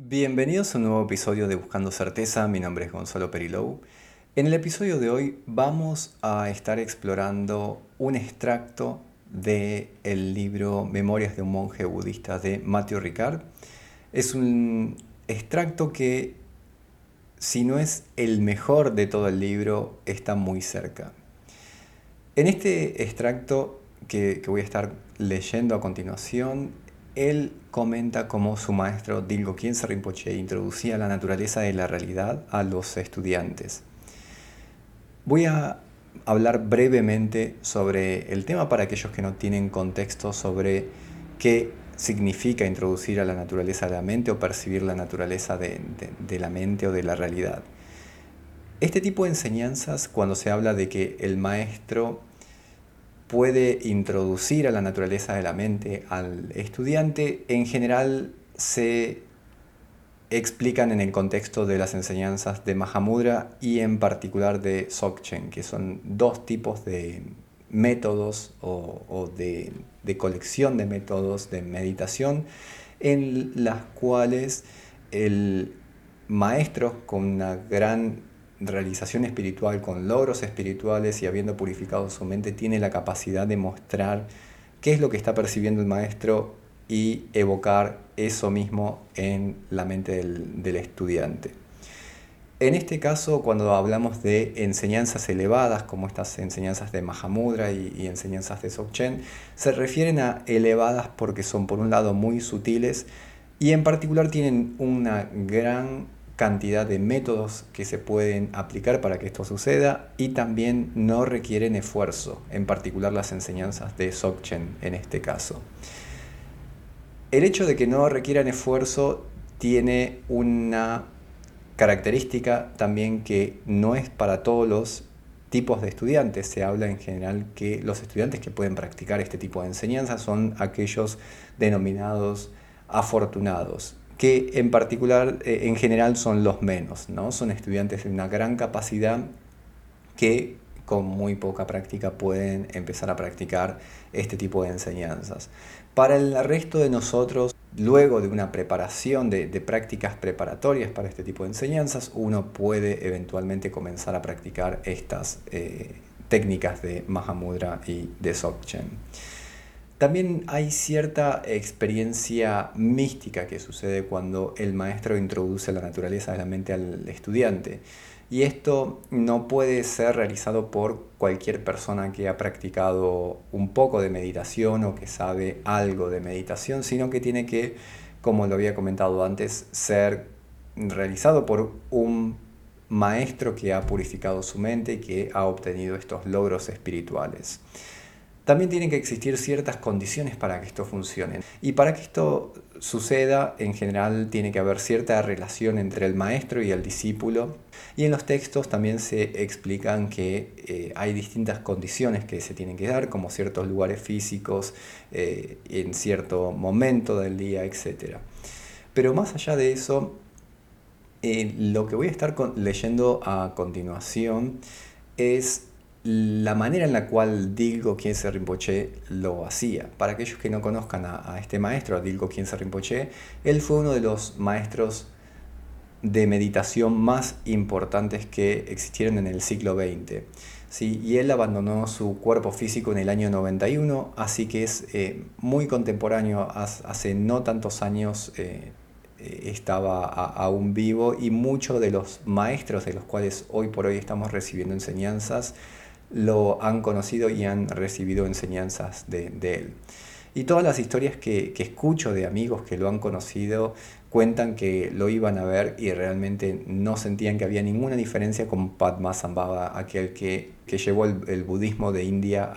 Bienvenidos a un nuevo episodio de Buscando Certeza, mi nombre es Gonzalo Perilou. En el episodio de hoy vamos a estar explorando un extracto del el libro Memorias de un monje budista de Matthew Ricard. Es un extracto que, si no es el mejor de todo el libro, está muy cerca. En este extracto que voy a estar leyendo a continuación, él comenta cómo su maestro Dilgo Khyentse Rinpoche introducía la naturaleza de la realidad a los estudiantes. Voy a hablar brevemente sobre el tema para aquellos que no tienen contexto sobre qué significa introducir a la naturaleza de la mente o percibir la naturaleza de, de la mente o de la realidad. Este tipo de enseñanzas, cuando se habla de que el maestro puede introducir a la naturaleza de la mente al estudiante, en general se explican en el contexto de las enseñanzas de Mahamudra y en particular de Dzogchen, que son dos tipos de métodos o, de, de, colección de métodos de meditación en las cuales el maestro con una gran realización espiritual, con logros espirituales y habiendo purificado su mente, tiene la capacidad de mostrar qué es lo que está percibiendo el maestro y evocar eso mismo en la mente del, estudiante. En este caso, cuando hablamos de enseñanzas elevadas, como estas enseñanzas de Mahamudra y, y enseñanzas de Dzogchen, se refieren a elevadas porque son por un lado muy sutiles y en particular tienen una gran cantidad de métodos que se pueden aplicar para que esto suceda y también no requieren esfuerzo, en particular las enseñanzas de Dzogchen en este caso. El hecho de que no requieran esfuerzo tiene una característica también que no es para todos los tipos de estudiantes. Se habla en general que los estudiantes que pueden practicar este tipo de enseñanzas son aquellos denominados afortunados que en particular, eh, en general, son los menos, ¿no? Son estudiantes de una gran capacidad que con muy poca práctica pueden empezar a practicar este tipo de enseñanzas. Para el resto de nosotros, luego de una preparación de, prácticas preparatorias para este tipo de enseñanzas, uno puede eventualmente comenzar a practicar estas eh, técnicas de Mahamudra y de Dzogchen. También hay cierta experiencia mística que sucede cuando el maestro introduce la naturaleza de la mente al estudiante. Y esto no puede ser realizado por cualquier persona que ha practicado un poco de meditación o que sabe algo de meditación, sino que tiene que, como lo había comentado antes, ser realizado por un maestro que ha purificado su mente y que ha obtenido estos logros espirituales. También tienen que existir ciertas condiciones para que esto funcione. Y para que esto suceda, en general tiene que haber cierta relación entre el maestro y el discípulo. Y en los textos también se explican que eh, hay distintas condiciones que se tienen que dar, como ciertos lugares físicos, eh, en cierto momento del día, etc. Pero más allá de eso, eh, lo que voy a estar leyendo a continuación es la manera en la cual Dilgo Khyentse Rinpoche lo hacía. Para aquellos que no conozcan a, este maestro, a Dilgo Khyentse Rinpoche, él fue uno de los maestros de meditación más importantes que existieron en el siglo XX. ¿sí? Y él abandonó su cuerpo físico en el año 91, así que es eh, muy contemporáneo, hace no tantos años eh, eh, estaba aún vivo y muchos de los maestros de los cuales hoy por hoy estamos recibiendo enseñanzas lo han conocido y han recibido enseñanzas de, él. Y todas las historias que, escucho de amigos que lo han conocido cuentan que lo iban a ver y realmente no sentían que había ninguna diferencia con Padmasambhava, aquel que, llevó el, budismo de India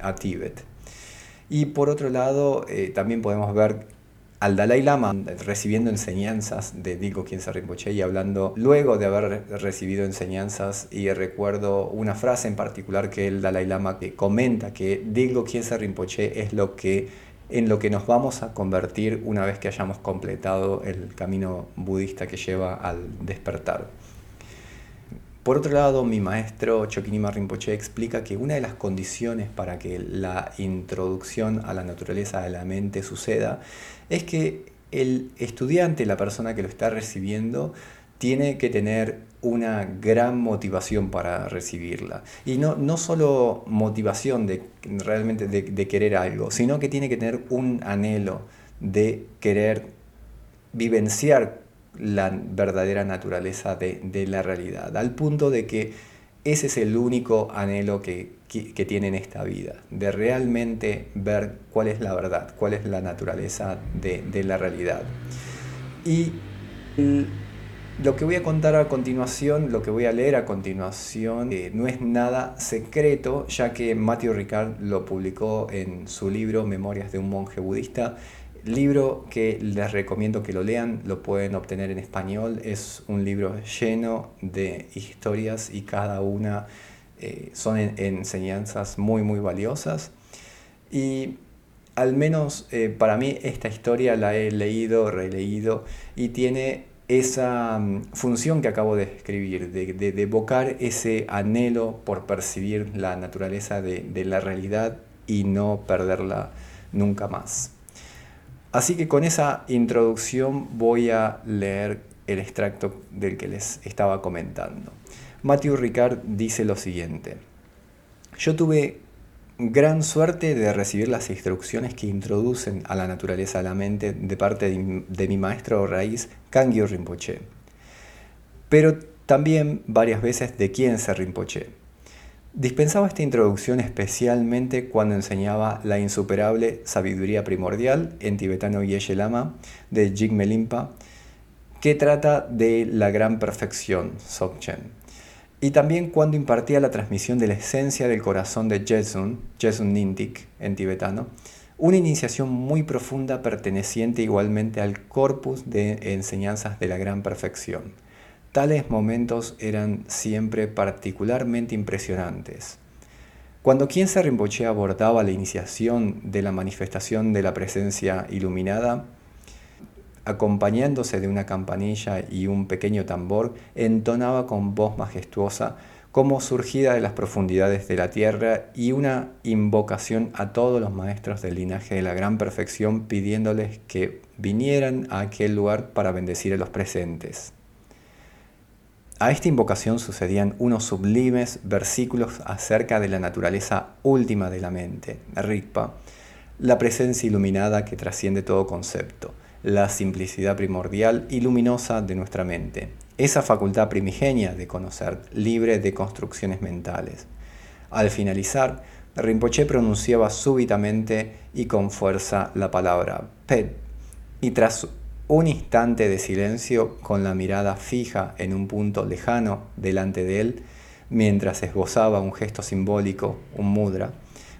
a, Tíbet. Y por otro lado, eh, también podemos ver al Dalai Lama recibiendo enseñanzas de Dilgo Khyentse Rinpoche y hablando luego de haber recibido enseñanzas y recuerdo una frase en particular que el Dalai Lama que comenta que Dilgo Khyentse Rinpoche es lo que en lo que nos vamos a convertir una vez que hayamos completado el camino budista que lleva al despertar. Por otro lado, mi maestro Chokinima Rinpoche explica que una de las condiciones para que la introducción a la naturaleza de la mente suceda es que el estudiante, la persona que lo está recibiendo, tiene que tener una gran motivación para recibirla. Y no, no solo motivación de realmente de, querer algo, sino que tiene que tener un anhelo de querer vivenciar la verdadera naturaleza de, de la realidad, al punto de que ese es el único anhelo que, que, tiene en esta vida, de realmente ver cuál es la verdad, cuál es la naturaleza de, de la realidad. Y lo que voy a contar a continuación, lo que voy a leer a continuación, eh, no es nada secreto, ya que Matthew Ricard lo publicó en su libro Memorias de un monje budista. Libro que les recomiendo que lo lean, lo pueden obtener en español. Es un libro lleno de historias y cada una eh, son enseñanzas muy, muy valiosas. Y al menos eh, para mí esta historia la he leído, releído y tiene esa mm, función que acabo de escribir, de, evocar ese anhelo por percibir la naturaleza de, la realidad y no perderla nunca más. Así que con esa introducción voy a leer el extracto del que les estaba comentando. Matthew Ricard dice lo siguiente. Yo tuve gran suerte de recibir las instrucciones que introducen a la naturaleza de la mente de parte de, mi maestro raíz, Kangyo Rinpoche. Pero también varias veces de se Rinpoche. Dispensaba esta introducción especialmente cuando enseñaba la insuperable sabiduría primordial en tibetano Yeshe Lama de Jigme Limpa, que trata de la gran perfección, Sokchen y también cuando impartía la transmisión de la esencia del corazón de Jesun, Jesun Nintik en tibetano, una iniciación muy profunda perteneciente igualmente al corpus de enseñanzas de la gran perfección. Tales momentos eran siempre particularmente impresionantes. Cuando se Rinpoche abordaba la iniciación de la manifestación de la presencia iluminada, acompañándose de una campanilla y un pequeño tambor, entonaba con voz majestuosa como surgida de las profundidades de la tierra y una invocación a todos los maestros del linaje de la gran perfección pidiéndoles que vinieran a aquel lugar para bendecir a los presentes. A esta invocación sucedían unos sublimes versículos acerca de la naturaleza última de la mente, Rigpa, la presencia iluminada que trasciende todo concepto la simplicidad primordial y luminosa de nuestra mente, esa facultad primigenia de conocer, libre de construcciones mentales. Al finalizar, Rinpoche pronunciaba súbitamente y con fuerza la palabra Pet, y tras un instante de silencio, con la mirada fija en un punto lejano delante de él, mientras esbozaba un gesto simbólico, un mudra,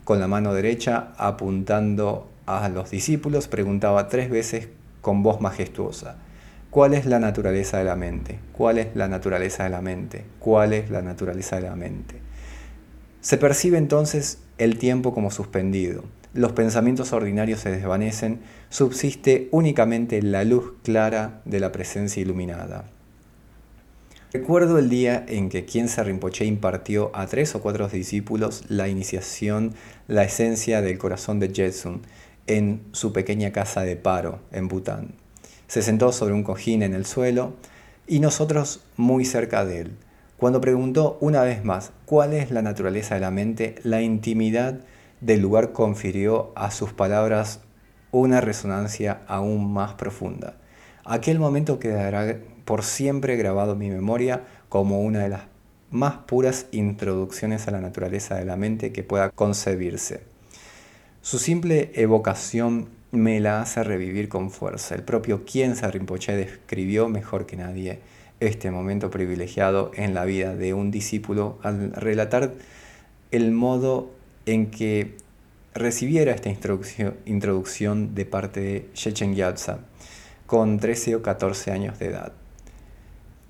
con la mano derecha apuntando a los discípulos, preguntaba tres veces con voz majestuosa. ¿Cuál es la naturaleza de la mente? ¿Cuál es la naturaleza de la mente? ¿Cuál es la naturaleza de la mente? Se percibe entonces el tiempo como suspendido. Los pensamientos ordinarios se desvanecen, subsiste únicamente la luz clara de la presencia iluminada. Recuerdo el día en que se Rinpoche impartió a tres o cuatro discípulos la iniciación, la esencia del corazón de Jetsun, en su pequeña casa de paro en Bután. Se sentó sobre un cojín en el suelo y nosotros muy cerca de él. Cuando preguntó una vez más cuál es la naturaleza de la mente, la intimidad del lugar confirió a sus palabras una resonancia aún más profunda. Aquel momento quedará por siempre grabado en mi memoria como una de las más puras introducciones a la naturaleza de la mente que pueda concebirse. Su simple evocación me la hace revivir con fuerza. El propio Kienza Rinpoche describió mejor que nadie este momento privilegiado en la vida de un discípulo al relatar el modo en que recibiera esta introducción, de parte de Shechen Gyatso con 13 o 14 años de edad.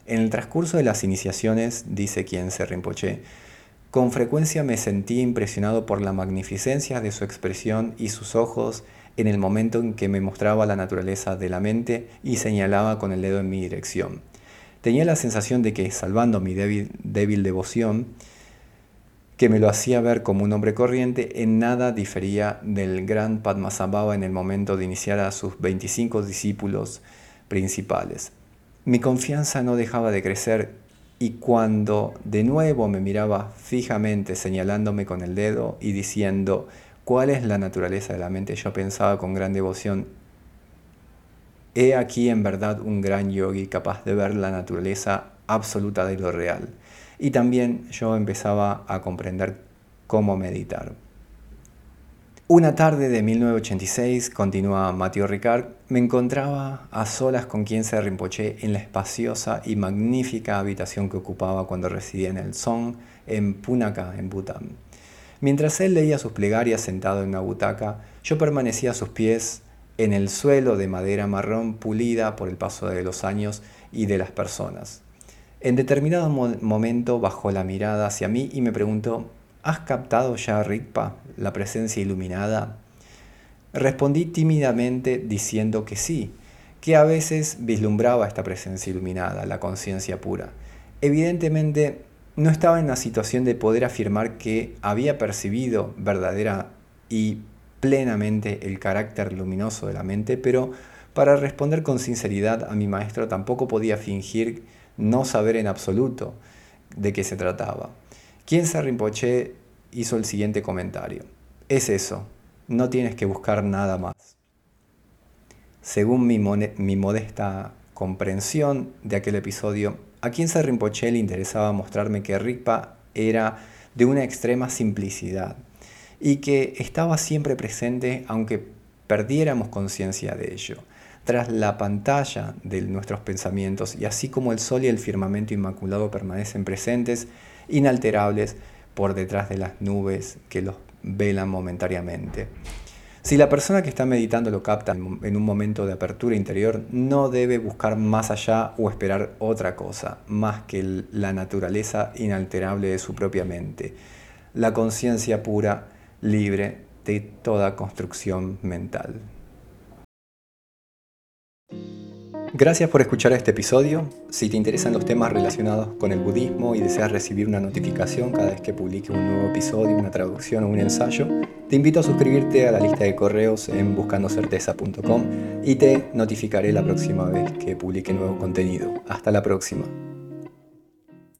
En el transcurso de las iniciaciones, dice Kienza Rinpoche, con frecuencia me sentí impresionado por la magnificencia de su expresión y sus ojos en el momento en que me mostraba la naturaleza de la mente y señalaba con el dedo en mi dirección. Tenía la sensación de que, salvando mi débil devoción, que me lo hacía ver como un hombre corriente, en nada difería del gran Padmasambhava en el momento de iniciar a sus 25 discípulos principales. Mi confianza no dejaba de crecer y cuando de nuevo me miraba fijamente señalándome con el dedo y diciendo cuál es la naturaleza de la mente, yo pensaba con gran devoción, he aquí en verdad un gran yogi capaz de ver la naturaleza absoluta de lo real. Y también yo empezaba a comprender cómo meditar. Una tarde de 1986, continúa Mateo Ricard, me encontraba a solas con quien se Rinpoche en la espaciosa y magnífica habitación que ocupaba cuando residía en el Song, en Punaka, en Bután. Mientras él leía sus plegarias sentado en una butaca, yo permanecía a sus pies en el suelo de madera marrón pulida por el paso de los años y de las personas. En determinado momento bajó la mirada hacia mí y me preguntó, ¿Has captado ya, Rigpa, la presencia iluminada? Respondí tímidamente diciendo que sí, que a veces vislumbraba esta presencia iluminada, la conciencia pura. Evidentemente, no estaba en la situación de poder afirmar que había percibido verdadera y plenamente el carácter luminoso de la mente, pero para responder con sinceridad a mi maestro tampoco podía fingir no saber en absoluto de qué se trataba. se Rinpoche hizo el siguiente comentario. Es eso, no tienes que buscar nada más. Según mi, mi modesta comprensión de aquel episodio, a se Rinpoche le interesaba mostrarme que Rigpa era de una extrema simplicidad y que estaba siempre presente aunque perdiéramos conciencia de ello tras la pantalla de nuestros pensamientos y así como el sol y el firmamento inmaculado permanecen presentes, inalterables, por detrás de las nubes que los velan momentáneamente. Si la persona que está meditando lo capta en un momento de apertura interior, no debe buscar más allá o esperar otra cosa, más que la naturaleza inalterable de su propia mente, la conciencia pura, libre de toda construcción mental. Gracias por escuchar este episodio. Si te interesan los temas relacionados con el budismo y deseas recibir una notificación cada vez que publique un nuevo episodio, una traducción o un ensayo, te invito a suscribirte a la lista de correos en buscandocerteza.com y te notificaré la próxima vez que publique nuevo contenido. Hasta la próxima.